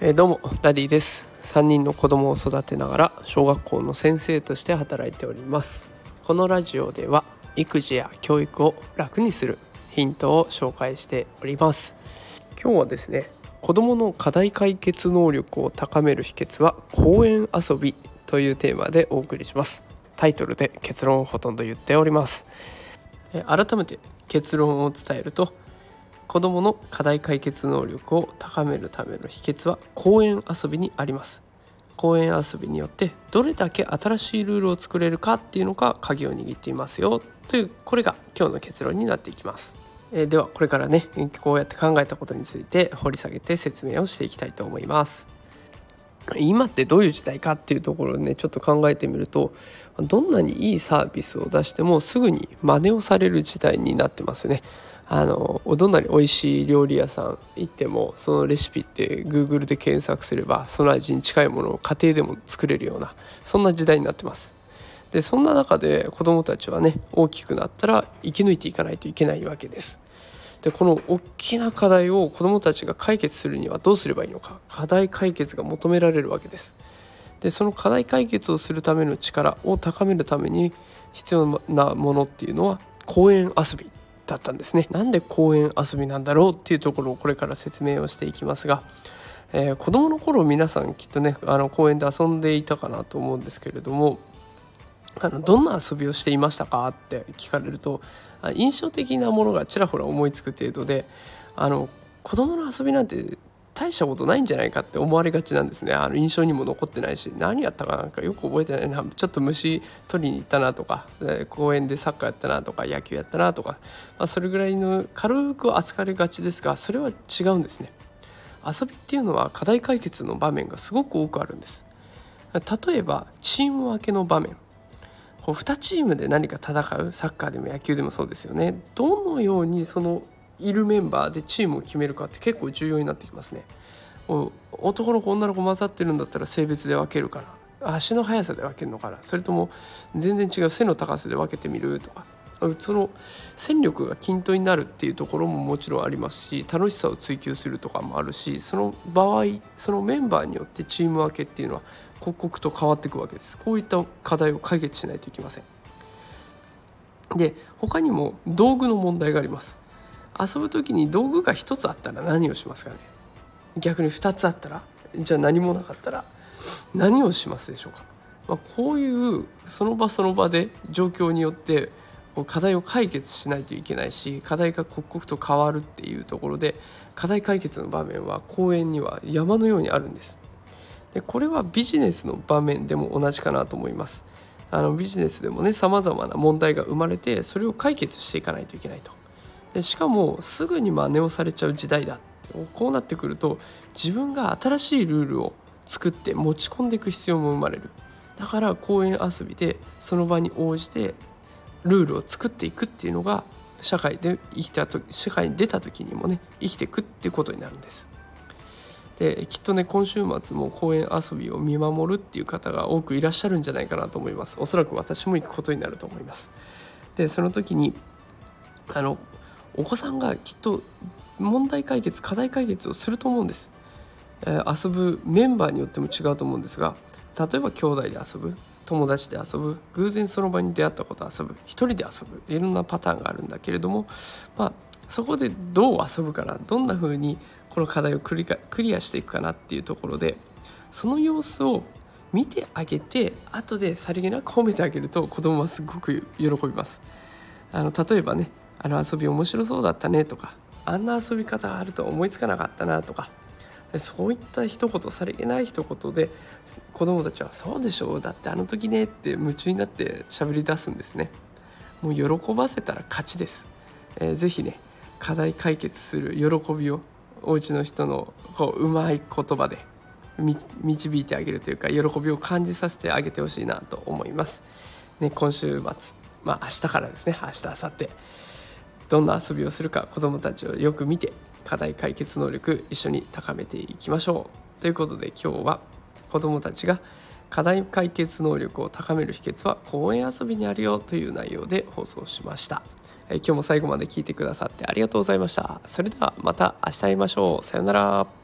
え、どうもダディです。3人の子供を育てながら小学校の先生として働いております。このラジオでは育児や教育を楽にするヒントを紹介しております。今日はですね子どもの課題解決能力を高める秘訣は公園遊びというテーマでお送りします。タイトルで結論をほとんど言っております。改めて結論を伝えると子どもの課題解決能力を高めるための秘訣は公園遊びにあります。公園遊びによってどれだけ新しいルールを作れるかっていうのが鍵を握っていますよ。というこれが今日の結論になっていきます。えではこれからねこうやって考えたことについて掘り下げて説明をしていきたいと思います。今ってどういう時代かっていうところをねちょっと考えてみるとどんなにいいサービスを出してもすぐに真似をされる時代になってますね。あのどんなに美味しい料理屋さん行ってもそのレシピって Google で検索すればその味に近いものを家庭でも作れるようなそんな時代になってます。でそんな中で子どもたちはね大きくなったら生き抜いていかないといけないわけです。でこの大きな課題を子どもたちが解決するにはどうすればいいのか。課題解決が求められるわけです。でその課題解決をするための力を高めるために必要なものっていうのは公園遊びだったんですね。なんで公園遊びなんだろうっていうところをこれから説明をしていきますが、えー、子どもの頃皆さんきっとねあの公園で遊んでいたかなと思うんですけれどもあのどんな遊びをしていましたかって聞かれると印象的なものがちらほら思いつく程度であの子供の遊びなんて大したことないんじゃないかって思われがちなんですね。あの印象にも残ってないし何やったかなんかよく覚えてないな。ちょっと虫取りに行ったなとか公園でサッカーやったなとか野球やったなとか、まあ、それぐらいの軽く扱われがちですがそれは違うんですね。遊びっていうのは課題解決の場面がすごく多くあるんです。例えばチーム分けの場面。こう2チームで何か戦うサッカーでも野球でもそうですよね。どのようにそのいるメンバーでチームを決めるかって結構重要になってきますね。男の子女の子混ざってるんだったら性別で分けるから足の速さで分けるのかな。それとも全然違う背の高さで分けてみるとか。その戦力が均等になるっていうところももちろんありますし楽しさを追求するとかもあるしその場合そのメンバーによってチーム分けっていうのは刻々と変わっていくわけです。こういった課題を解決しないといけません。で他にも道具の問題があります。遊ぶ時に道具が1つあったら何をしますかね？逆に2つあったらじゃあ何もなかったら何をしますでしょうか、まあ、こういうその場その場で状況によって課題を解決しないといけないし課題が刻々と変わるっていうところで課題解決の場面は公園には山のようにあるんです。でこれはビジネスの場面でも同じかなと思います。あのビジネスでもねさまざまな問題が生まれてそれを解決していかないといけないと。でしかもすぐに真似をされちゃう時代だ。こうなってくると自分が新しいルールを作って持ち込んでいく必要も生まれる。だから公園遊びでその場に応じてルールを作っていくっていうのが社会で生きたと社会に出た時にもね生きていくっていうことになるんです。できっとね今週末も公園遊びを見守るっていう方が多くいらっしゃるんじゃないかなと思います。おそらく私も行くことになると思います。でその時にあのお子さんがきっと問題解決課題解決をすると思うんです、えー、遊ぶメンバーによっても違うと思うんですが例えば兄弟で遊ぶ。友達で遊ぶ偶然その場に出会ったこと遊ぶ一人で遊ぶいろんなパターンがあるんだけれども、まあ、そこでどう遊ぶかなどんな風にこの課題をクリクリアしていくかなっていうところでその様子を見てあげて後でさりげなく褒めてあげると子供はすごく喜びます。あの例えばねあの遊び面白そうだったねとかあんな遊び方あると思いつかなかったなとかそういった一言さりげない一言で子供たちは「そうでしょうだってあの時ね」って夢中になって喋り出すんですね。もう喜ばせたら勝ちです、えー、ぜひね課題解決する喜びをお家の人のこううまい言葉で導いてあげるというか喜びを感じさせてあげてほしいなと思います、ね、今週末まあ明日からですね明日明後日どんな遊びをするか子どもたちをよく見て課題解決能力一緒に高めていきましょう。ということで今日は子どもたちが課題解決能力を高める秘訣は公園遊びにあるよという内容で放送しました。今日も最後まで聞いてくださってありがとうございました。それではまた明日会いましょう。さようなら。